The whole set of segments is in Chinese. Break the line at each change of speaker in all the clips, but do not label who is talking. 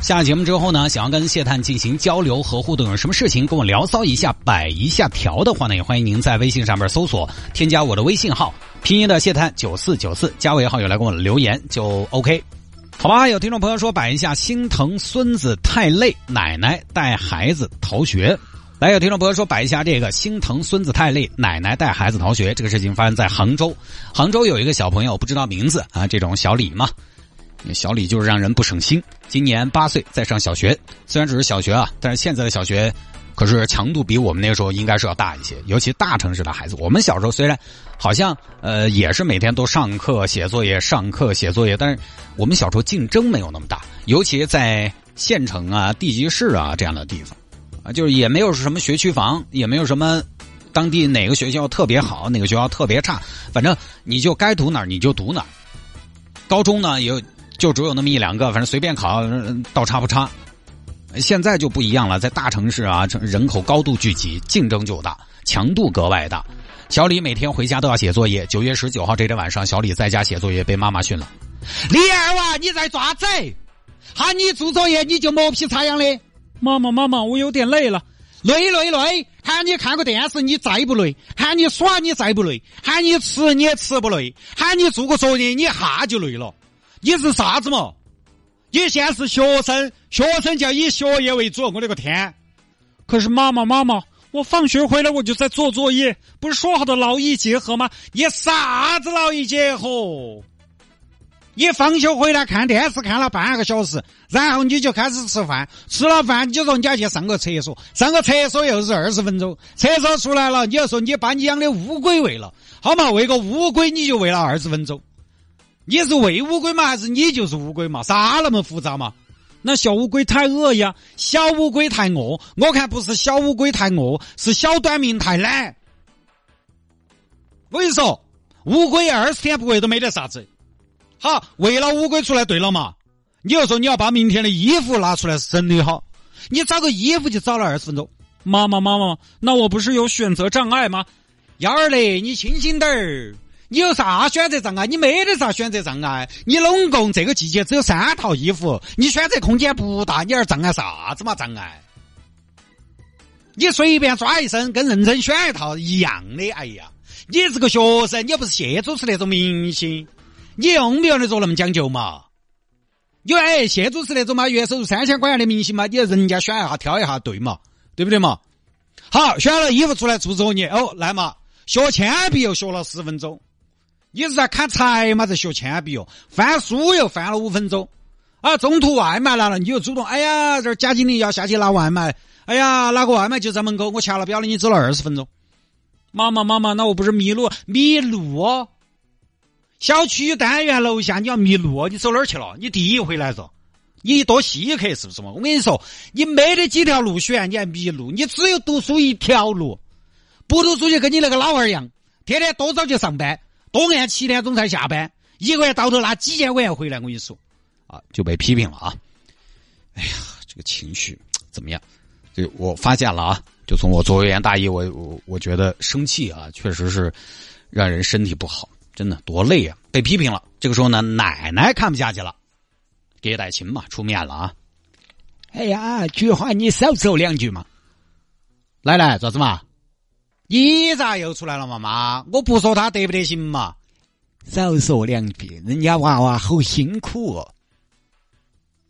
下节目之后呢，想要跟谢探进行交流和互动，有什么事情跟我聊骚一下、摆一下条的话呢，也欢迎您在微信上面搜索添加我的微信号，拼音的谢探九四九四，加为好友来跟我留言就 OK，好吧？有听众朋友说摆一下心疼孙子太累，奶奶带孩子逃学。来，有听众朋友说摆一下这个心疼孙子太累，奶奶带孩子逃学。这个事情发生在杭州，杭州有一个小朋友不知道名字啊，这种小李嘛。小李就是让人不省心。今年八岁，在上小学。虽然只是小学啊，但是现在的小学可是强度比我们那个时候应该是要大一些。尤其大城市的孩子，我们小时候虽然好像呃也是每天都上课写作业、上课写作业，但是我们小时候竞争没有那么大。尤其在县城啊、地级市啊这样的地方啊，就是也没有什么学区房，也没有什么当地哪个学校特别好，哪个学校特别差，反正你就该读哪儿你就读哪儿。高中呢也有。就只有那么一两个，反正随便考，倒差不差。现在就不一样了，在大城市啊，人口高度聚集，竞争就大，强度格外大。小李每天回家都要写作业。九月十九号这天晚上，小李在家写作业，被妈妈训了：“李二娃，你在爪子？喊你做作业你就磨皮擦痒的。”
妈妈，妈妈，我有点累了，
累累累。喊你看个电视，你再不累；喊你耍，你再不累；喊你吃，你也吃不累；喊你做个作业，你哈就累了。你是啥子嘛？你现在是学生，学生就要以学业为主。我的个天！
可是妈妈，妈妈，我放学回来我就在做作业，不是说好的劳逸结合吗？
你啥子劳逸结合？你放学回来看电视看了半个小时，然后你就开始吃饭，吃了饭你说你要去上个厕所，上个厕所又是二十分钟，厕所出来了，你又说你把你养的乌龟喂了，好嘛？喂个乌龟你就喂了二十分钟。你是喂乌龟吗？还是你就是乌龟嘛？啥那么复杂嘛？
那小乌龟太饿呀，
小乌龟太饿。我看不是小乌龟太饿，是小短命太懒。我跟你说，乌龟二十天不喂都没得啥子。好，喂了乌龟出来，对了嘛？你又说你要把明天的衣服拿出来整理好，你找个衣服就找了二十分钟。
妈妈，妈妈，那我不是有选择障碍吗？
幺儿嘞，你清醒点儿。你有啥选择障碍？你没得啥选择障碍。你拢共这个季节只有三套衣服，你选择空间不大，你而障碍啥子嘛？障碍？你随便抓一身，跟认真选一套一样的。哎呀，你是个学生，你又不是谢主持那种明星，你用不用得着那么讲究嘛？你哎，谢主持那种嘛，月收入三千块钱的明星嘛，你人家选一下挑一下对嘛？对不对嘛？好，选了衣服出来做作业哦，来嘛，学铅笔又学了十分钟。你是在砍柴嘛？在学铅笔哦，翻书又翻了五分钟，啊，中途外卖来了，你就主动，哎呀，这贾经理要下去拿外卖，哎呀，拿个外卖就在门口，我掐了表了，你走了二十分钟。
妈妈，妈妈，那我不是迷路？
迷路？小区单元楼下你要迷路？你走哪儿去了？你第一回来着？你多稀客是不是嘛？我跟你说，你没得几条路选，你还迷路？你只有读书一条路，不读书就跟你那个老二一样，天天多早就上班。多按七点钟才下班，一个月到头拿几千块钱回来，我跟你说，啊，就被批评了啊！哎呀，这个情绪怎么样？就我发现了啊，就从我做微言大义，我我我觉得生气啊，确实是让人身体不好，真的多累啊！被批评了，这个时候呢，奶奶看不下去了，给代亲嘛出面了啊！哎呀，菊花，你少说两句嘛！奶奶，咋子嘛？你咋又出来了嘛？妈，我不说他得不得行嘛？
少说两句，人家娃娃好辛苦哦。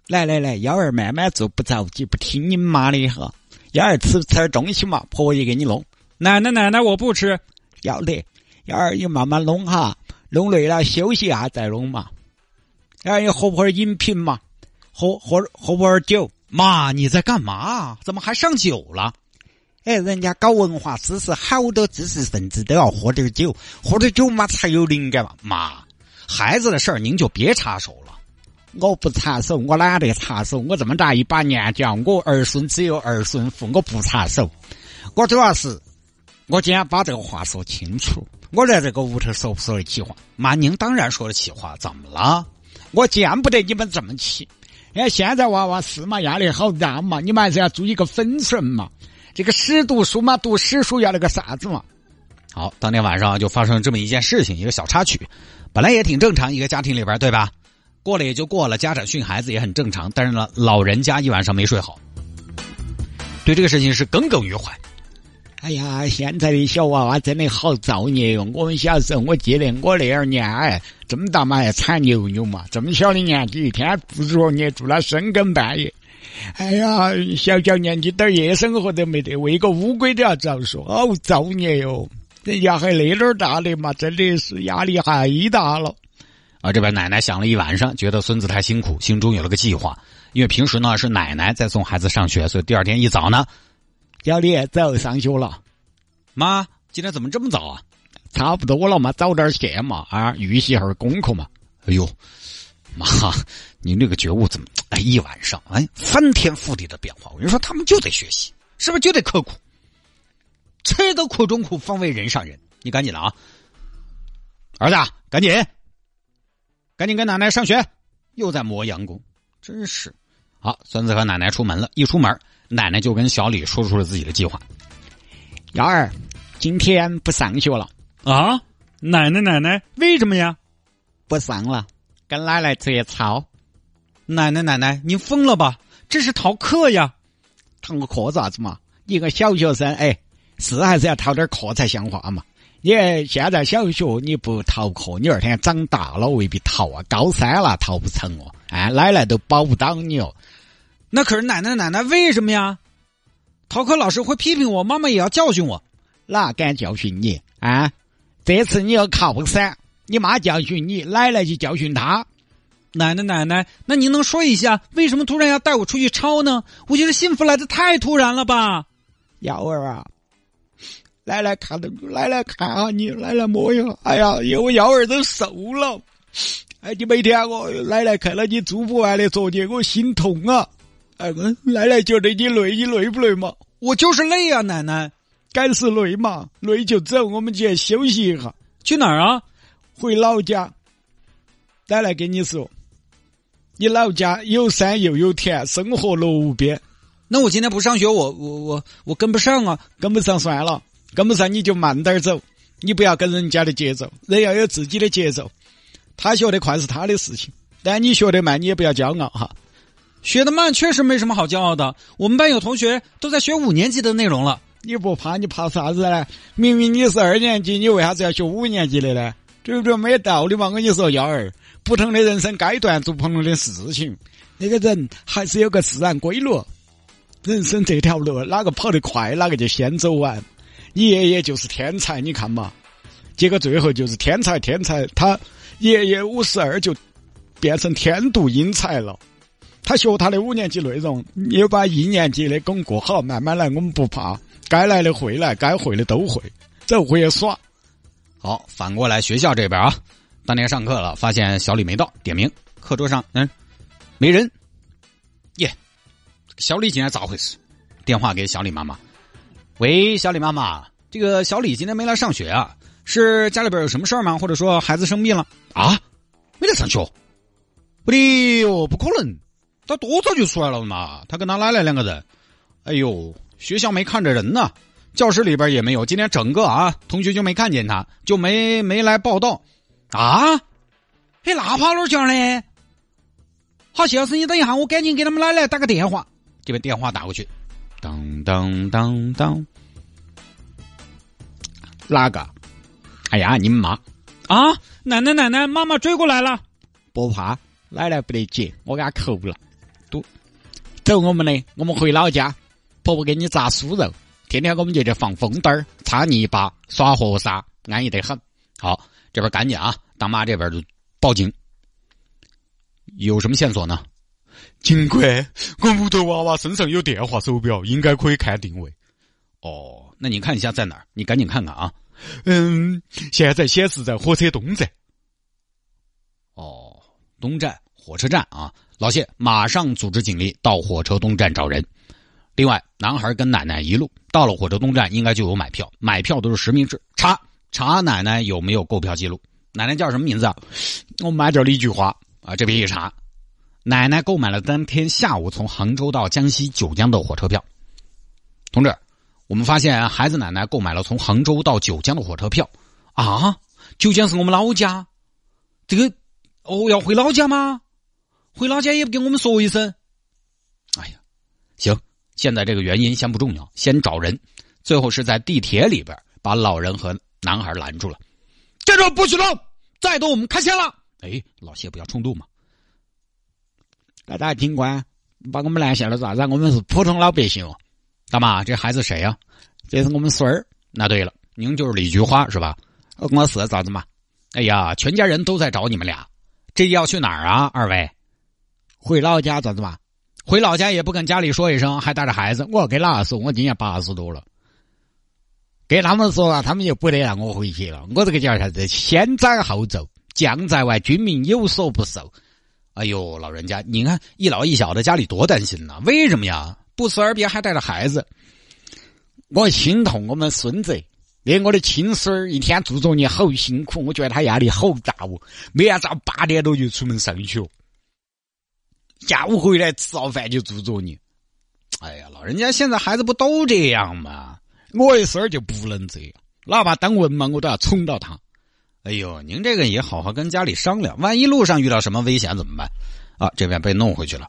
来来来，幺儿慢慢做，不着急，不听你妈的哈。幺儿吃吃点东西嘛，婆姨给你弄。
奶奶奶奶，我不吃，
要得。幺儿你慢慢弄哈，弄累了休息一下再弄嘛。幺儿你喝不儿饮品嘛，喝喝喝不儿酒。
妈，你在干嘛？怎么还上酒了？
哎，人家搞文化知识，好多知识分子都要喝点酒，喝点酒嘛才有灵感嘛。
妈，孩子的事儿您就别插手了。
我不插手，我懒得插手。我这么大一把年纪，我儿孙只有儿孙福，我不插手。我主要是，我今天把这个话说清楚。我在这个屋头说不说得起话？
妈，您当然说得起话，怎么了？
我见不得你们这么气。哎，现在娃娃是嘛，压力好大嘛，你们还是要注意个分寸嘛。这个史读书嘛，读史书要那个啥子嘛。
好，当天晚上就发生了这么一件事情，一个小插曲，本来也挺正常，一个家庭里边，对吧？过了也就过了，家长训孩子也很正常。但是呢，老人家一晚上没睡好，对这个事情是耿耿于怀。
哎呀，现在的小娃娃真的好造孽哟！我们小时候，我记得我那二年哎，这么大嘛还铲牛牛嘛，这么小的年纪，一天不作业做了深更半夜。哎呀，小小年纪点夜生活都没得，喂个乌龟都要遭说，好造孽哟！人家还那点大的嘛，真的是压力太大了。
啊，这边奶奶想了一晚上，觉得孙子太辛苦，心中有了个计划。因为平时呢是奶奶在送孩子上学，所以第二天一早呢。
小李走上学了，
妈，今天怎么这么早啊？
差不多了嘛，早点歇嘛，啊，预习下功课嘛。
哎呦，妈，你那个觉悟怎么？哎，一晚上，哎，翻天覆地的变化。我跟你说，他们就得学习，是不是就得刻苦？吃得苦中苦，方为人上人。你赶紧的啊，儿子，赶紧，赶紧跟奶奶上学。又在磨洋工，真是。好，孙子和奶奶出门了，一出门。奶奶就跟小李说出了自己的计划：“
幺儿，今天不上学了
啊？奶奶奶奶，为什么呀？
不上了，跟奶奶节操。
奶奶奶奶，您疯了吧？这是逃课呀！
逃课咋子嘛？一个小学生，哎，是还是要逃点课才像话嘛？你现在小学你不逃课，你二天长大了未必逃啊。高三了逃不成哦，哎，奶奶都保不到你哦。”
那可是奶奶奶奶，为什么呀？逃课老师会批评我，妈妈也要教训我，
哪敢教训你啊？这次你要考三，你妈教训你，奶奶就教训他。
奶奶奶奶，那您能说一下，为什么突然要带我出去抄呢？我觉得幸福来的太突然了吧？
幺儿啊，奶奶看到奶奶看下你，奶奶摸一下，哎呀，我幺儿都瘦了。哎，你每天我奶奶看到你做不完的作业，我心痛啊。哎，奶奶觉得你累，你累不累嘛？
我就是累啊，奶奶，
该是累嘛，累就走，我们去休息一下。
去哪儿啊？
回老家。奶奶跟你说，你老家有山又有田，生活乐无边。
那我今天不上学，我我我我跟不上啊，
跟不上算了，跟不上你就慢点走，你不要跟人家的节奏，人要有自己的节奏。他学得快是他的事情，但你学得慢，你也不要骄傲哈。
学得慢确实没什么好骄傲的。我们班有同学都在学五年级的内容了。
你不怕？你怕啥子呢？明明你是二年级，你为啥子要学五年级的呢？对不对？没道理嘛！我跟你说，幺儿，不同的人生阶段做不同的事情。那个人还是有个自然规律。人生这条路，哪个跑得快，哪个就先走完。你爷爷就是天才，你看嘛，结果最后就是天才天才，他爷爷五十二就变成天妒英才了。他学他的五年级内容，你把一年级的巩固好，慢慢来，我们不怕。该来的会来，该会的都会，走会也耍。
好，反过来学校这边啊，当天上课了，发现小李没到，点名，课桌上嗯没人。耶，小李今天咋回事？电话给小李妈妈，喂，小李妈妈，这个小李今天没来上学啊？是家里边有什么事儿吗？或者说孩子生病了啊？没来上学？不的哟，不可能。他多早就出来了嘛？他跟他奶奶两个人。哎呦，学校没看着人呢，教室里边也没有。今天整个啊，同学就没看见他，就没没来报道。啊？嘿，那跑哪儿去了呢？好，谢老师，你等一下，我赶紧给他们奶奶打个电话。这边电话打过去，当当当当，
哪个？哎呀，你们妈
啊！奶奶奶奶，妈妈追过来了，
不怕，奶奶不得接，我给她扣了。走我们的，我们回老家，婆婆给你炸酥肉，天天我们就这放风灯儿、擦泥巴、耍河沙，安逸得很。
好，这边赶紧啊，大妈这边就报警。有什么线索呢？
警官，我屋头娃娃身上有电话手表，应该可以看定位。
哦，那你看一下在哪儿？你赶紧看看啊。
嗯，现在显示在火车东站。
哦，东站。火车站啊，老谢马上组织警力到火车东站找人。另外，男孩跟奶奶一路到了火车东站，应该就有买票，买票都是实名制，查查奶奶有没有购票记录。奶奶叫什么名字啊？我买叫李菊花啊。这边一查，奶奶购买了当天下午从杭州到江西九江的火车票。同志，我们发现孩子奶奶购买了从杭州到九江的火车票啊！九江是我们老家，这个哦要回老家吗？回老家也不跟我们说一声。哎呀，行，现在这个原因先不重要，先找人。最后是在地铁里边把老人和男孩拦住了。站住不许动，再动我们开枪了。哎，老谢不要冲动嘛。
大家听官，把我们拦下了咋子？我们是普通老百姓哦。
大妈，这孩子谁呀？
这是我们孙儿。
那对了，您就是李菊花是吧？
我是咋子嘛？
哎呀，全家人都在找你们俩，这要去哪儿啊？二位，
回老家咋子嘛？
回老家也不跟家里说一声，还带着孩子。
我给哪说？我今年八十多了，给他们说了，他们就不得让我回去了。我这个叫啥子？先斩后奏，将在外，军民有所不受。
哎呦，老人家，你看一老一小的，家里多担心呐？为什么呀？不辞而别，还带着孩子，
我心痛我们孙子。连我的亲孙儿一天做作业好辛苦，我觉得他压力好大哦。每天早八点多就出门上学，下午回来吃好饭就做作业。
哎呀，老人家现在孩子不都这样吗？
我的孙儿就不能这样，哪怕当文盲我都要宠到他。
哎呦，您这个也好好跟家里商量，万一路上遇到什么危险怎么办？啊，这边被弄回去了。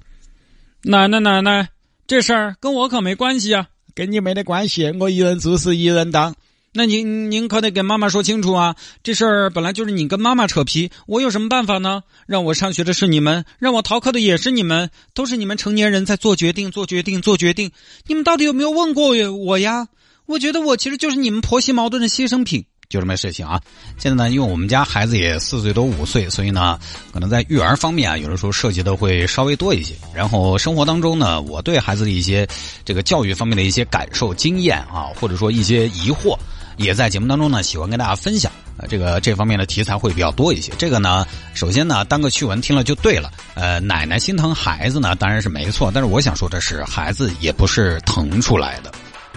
奶奶，奶奶。这事儿跟我可没关系啊，
跟你没得关系，我一人做事一人当。
那您您可得跟妈妈说清楚啊，这事儿本来就是你跟妈妈扯皮，我有什么办法呢？让我上学的是你们，让我逃课的也是你们，都是你们成年人在做决定、做决定、做决定。你们到底有没有问过我呀？我觉得我其实就是你们婆媳矛盾的牺牲品。
就这么事情啊！现在呢，因为我们家孩子也四岁多五岁，所以呢，可能在育儿方面啊，有的时候涉及的会稍微多一些。然后生活当中呢，我对孩子的一些这个教育方面的一些感受、经验啊，或者说一些疑惑，也在节目当中呢，喜欢跟大家分享。呃，这个这方面的题材会比较多一些。这个呢，首先呢，当个趣闻听了就对了。呃，奶奶心疼孩子呢，当然是没错。但是我想说的是，孩子也不是疼出来的，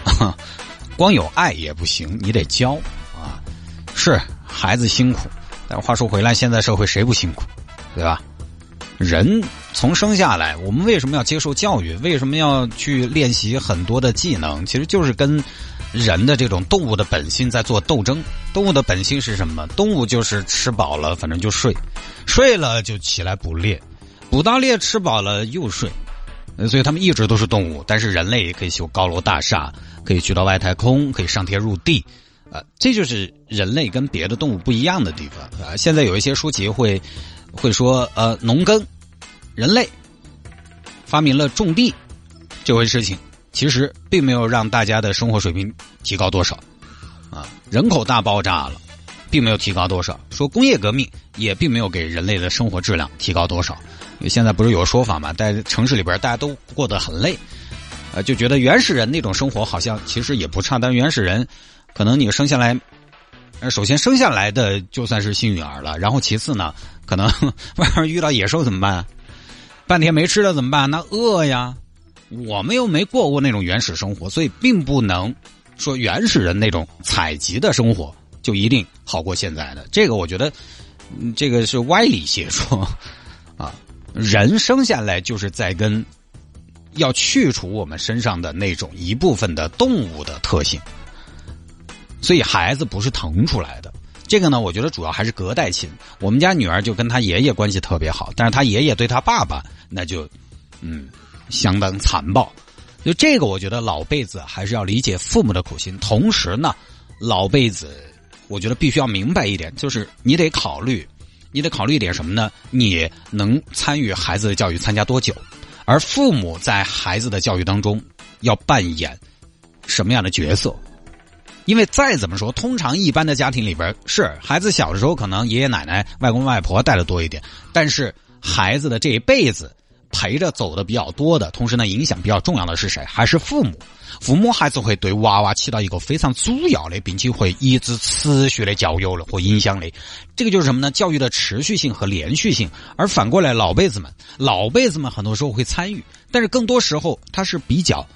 光有爱也不行，你得教啊。是孩子辛苦，但话说回来，现在社会谁不辛苦，对吧？人从生下来，我们为什么要接受教育？为什么要去练习很多的技能？其实就是跟人的这种动物的本性在做斗争。动物的本性是什么？动物就是吃饱了，反正就睡，睡了就起来捕猎，捕到猎吃饱了又睡。所以他们一直都是动物。但是人类也可以修高楼大厦，可以去到外太空，可以上天入地。啊，这就是人类跟别的动物不一样的地方啊！现在有一些书籍会会说，呃，农耕，人类发明了种地这回事情，其实并没有让大家的生活水平提高多少啊！人口大爆炸了，并没有提高多少。说工业革命也并没有给人类的生活质量提高多少。现在不是有个说法嘛，在城市里边大家都过得很累，呃，就觉得原始人那种生活好像其实也不差，但原始人。可能你生下来，首先生下来的就算是幸运儿了，然后其次呢，可能 外面遇到野兽怎么办？半天没吃的怎么办？那饿呀！我们又没过过那种原始生活，所以并不能说原始人那种采集的生活就一定好过现在的。这个我觉得，这个是歪理邪说 啊！人生下来就是在跟要去除我们身上的那种一部分的动物的特性。所以孩子不是腾出来的，这个呢，我觉得主要还是隔代亲。我们家女儿就跟她爷爷关系特别好，但是她爷爷对她爸爸那就，嗯，相当残暴。就这个，我觉得老辈子还是要理解父母的苦心。同时呢，老辈子我觉得必须要明白一点，就是你得考虑，你得考虑一点什么呢？你能参与孩子的教育参加多久？而父母在孩子的教育当中要扮演什么样的角色？因为再怎么说，通常一般的家庭里边是孩子小的时候，可能爷爷奶奶、外公外婆带的多一点。但是孩子的这一辈子，陪着走的比较多的，同时呢影响比较重要的是谁？还是父母？父母还是会对娃娃起到一个非常主要的，并且会一直持续的教育了或影响的。这个就是什么呢？教育的持续性和连续性。而反过来，老辈子们，老辈子们很多时候会参与，但是更多时候他是比较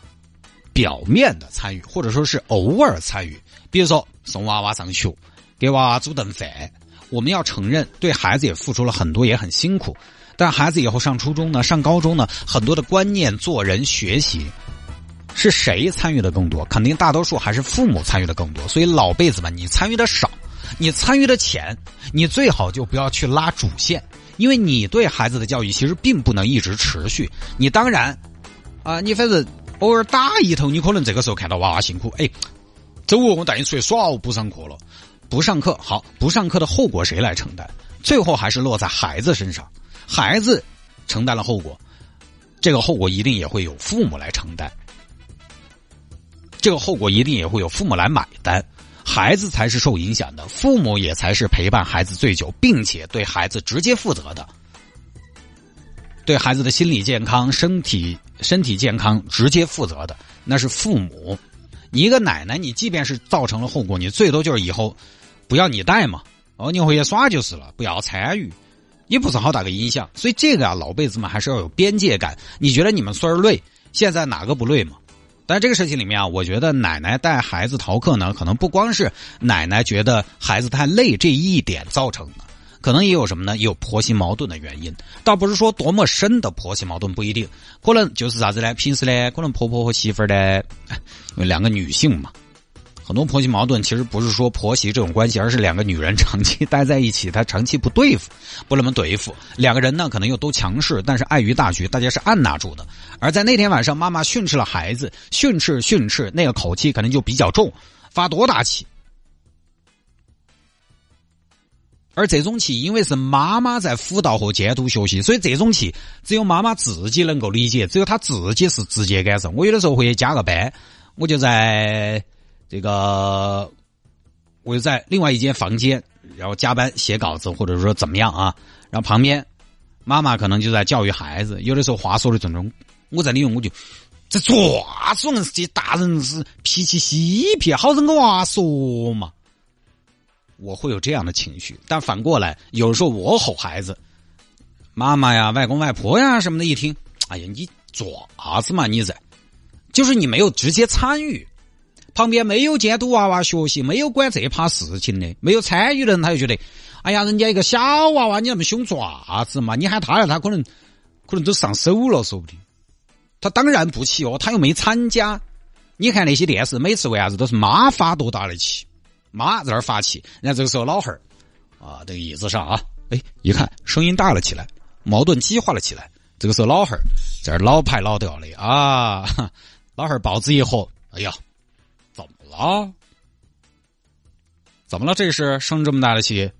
表面的参与，或者说是偶尔参与。比如说送娃娃上学，给娃娃煮顿饭，我们要承认，对孩子也付出了很多，也很辛苦。但孩子以后上初中呢，上高中呢，很多的观念、做人、学习，是谁参与的更多？肯定大多数还是父母参与的更多。所以老辈子们，你参与的少，你参与的浅，你最好就不要去拉主线，因为你对孩子的教育其实并不能一直持续。你当然，啊，你反正偶尔打一头，你可能这个时候看到娃娃辛苦，哎，周五我带你出去耍，我不上课了，不上课好，不上课的后果谁来承担？最后还是落在孩子身上。孩子承担了后果，这个后果一定也会有父母来承担，这个后果一定也会有父母来买单。孩子才是受影响的，父母也才是陪伴孩子最久，并且对孩子直接负责的，对孩子的心理健康、身体身体健康直接负责的，那是父母。你一个奶奶，你即便是造成了后果，你最多就是以后不要你带嘛，哦，你回去耍就是了，不要参与。也不是好大个影响，所以这个啊，老辈子们还是要有边界感。你觉得你们孙儿累，现在哪个不累嘛？但这个事情里面啊，我觉得奶奶带孩子逃课呢，可能不光是奶奶觉得孩子太累这一点造成的，可能也有什么呢？也有婆媳矛盾的原因。倒不是说多么深的婆媳矛盾不一定，可能就是啥子呢？平时呢，可能婆婆和媳妇儿呢，因为两个女性嘛。很多婆媳矛盾其实不是说婆媳这种关系，而是两个女人长期待在一起，她长期不对付，不那么对付。两个人呢，可能又都强势，但是碍于大局，大家是按捺住的。而在那天晚上，妈妈训斥了孩子，训斥训斥，那个口气可能就比较重，发多大气？而这种气，因为是妈妈在辅导和监督学习，所以这种气只有妈妈自己能够理解，只有她自己是直接感受。我有的时候会加个班，我就在。这个，我就在另外一间房间，然后加班写稿子，或者说怎么样啊？然后旁边妈妈可能就在教育孩子，有的时候话说的重重，我在里面我就在做啥子？这大人是脾气嬉皮，好生跟娃说嘛。我会有这样的情绪，但反过来，有时候我吼孩子，妈妈呀、外公外婆呀什么的，一听，哎呀，你做啥子嘛？你在，就是你没有直接参与。旁边没有监督娃娃学习，没有管这趴事情的，没有参与的人，他就觉得，哎呀，人家一个小娃娃，你那么凶做啥子嘛？你喊他来，他可能可能都上手了，说不定。他当然不起哦，他又没参加。你看那些电视，每次为啥子都是妈发多大的气？妈在那儿发气，然后这个时候老汉儿啊，这个椅子上啊，哎，一看声音大了起来，矛盾激化了起来。这个时候老汉儿在这老牌老调的啊，老汉儿报纸一合，哎呀。怎么了，怎么了？这是生这么大的气，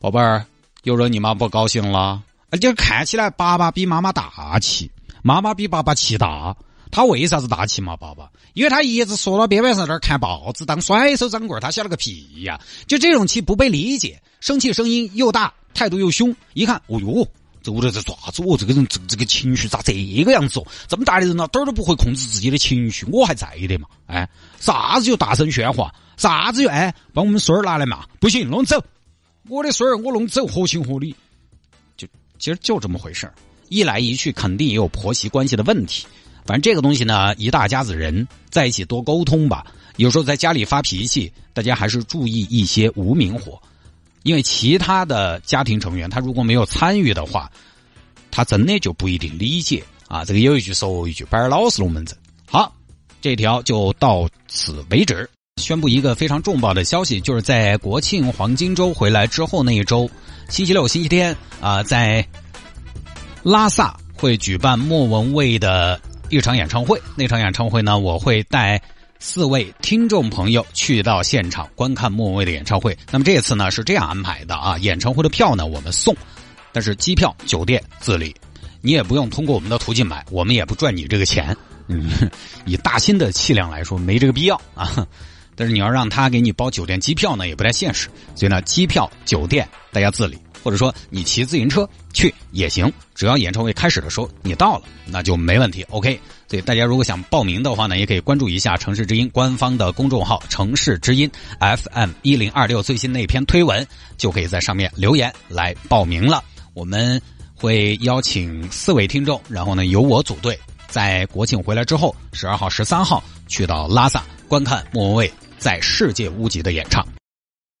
宝贝儿，又惹你妈不高兴了？而且看起来爸爸比妈妈大气，妈妈比爸爸气大。他为啥子大气嘛？爸爸，因为他一直缩到边边上那儿看报纸，当甩手掌柜他晓得个屁呀！就这种气不被理解，生气声音又大，态度又凶，一看，哦哟。这屋头在做啥子？哦，这个人这这个情绪咋这个样子哦？这么大的人了，点儿都不会控制自己的情绪，我还在的嘛？哎，啥子就大声喧哗？啥子就哎，把我们孙儿拿来骂？不行，弄走！我的孙儿我弄走，合情合理。就其实就这么回事儿，一来一去肯定也有婆媳关系的问题。反正这个东西呢，一大家子人在一起多沟通吧。有时候在家里发脾气，大家还是注意一些无名火。因为其他的家庭成员，他如果没有参与的话，他真的就不一定理解啊。这个有一句说一句，板儿老是龙门阵。好，这条就到此为止。宣布一个非常重磅的消息，就是在国庆黄金周回来之后那一周，星期六、星期天啊，在拉萨会举办莫文蔚的一场演唱会。那场演唱会呢，我会带。四位听众朋友去到现场观看莫文蔚的演唱会。那么这次呢是这样安排的啊，演唱会的票呢我们送，但是机票、酒店自理，你也不用通过我们的途径买，我们也不赚你这个钱。嗯，以大新的气量来说，没这个必要啊。但是你要让他给你包酒店、机票呢，也不太现实。所以呢，机票、酒店大家自理。或者说你骑自行车去也行，只要演唱会开始的时候你到了，那就没问题。OK，所以大家如果想报名的话呢，也可以关注一下城市之音官方的公众号“城市之音 FM 一零二六”最新那篇推文，就可以在上面留言来报名了。我们会邀请四位听众，然后呢由我组队，在国庆回来之后，十二号、十三号去到拉萨观看莫文蔚在世界屋脊的演唱。